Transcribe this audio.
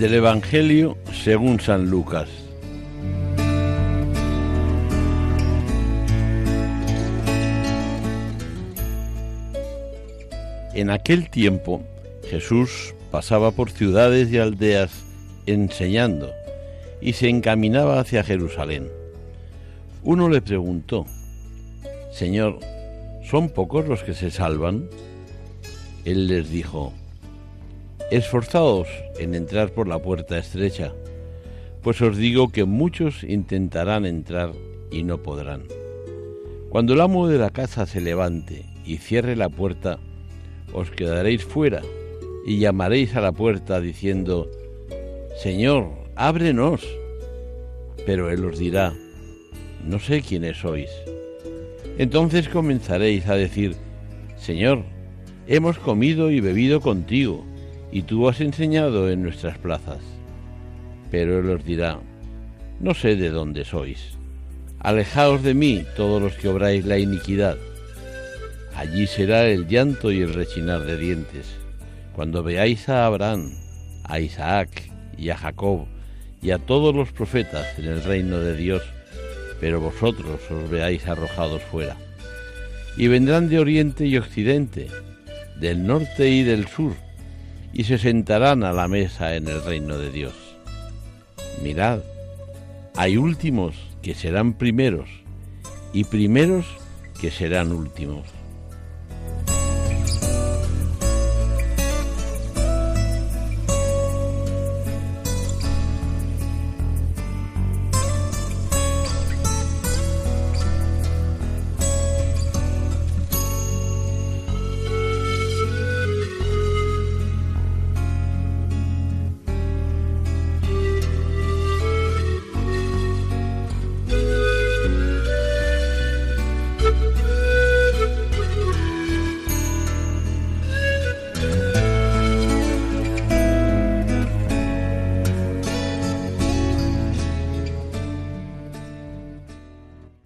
Del Evangelio según San Lucas. En aquel tiempo Jesús pasaba por ciudades y aldeas enseñando y se encaminaba hacia Jerusalén. Uno le preguntó, Señor, ¿son pocos los que se salvan? Él les dijo, Esforzaos en entrar por la puerta estrecha, pues os digo que muchos intentarán entrar y no podrán. Cuando el amo de la casa se levante y cierre la puerta, os quedaréis fuera y llamaréis a la puerta diciendo, Señor, ábrenos. Pero él os dirá, no sé quiénes sois. Entonces comenzaréis a decir, Señor, hemos comido y bebido contigo y tú has enseñado en nuestras plazas. Pero él os dirá, no sé de dónde sois. Alejaos de mí todos los que obráis la iniquidad. Allí será el llanto y el rechinar de dientes, cuando veáis a Abraham, a Isaac y a Jacob y a todos los profetas en el reino de Dios, pero vosotros os veáis arrojados fuera. Y vendrán de oriente y occidente, del norte y del sur, y se sentarán a la mesa en el reino de Dios. Mirad, hay últimos que serán primeros y primeros que serán últimos.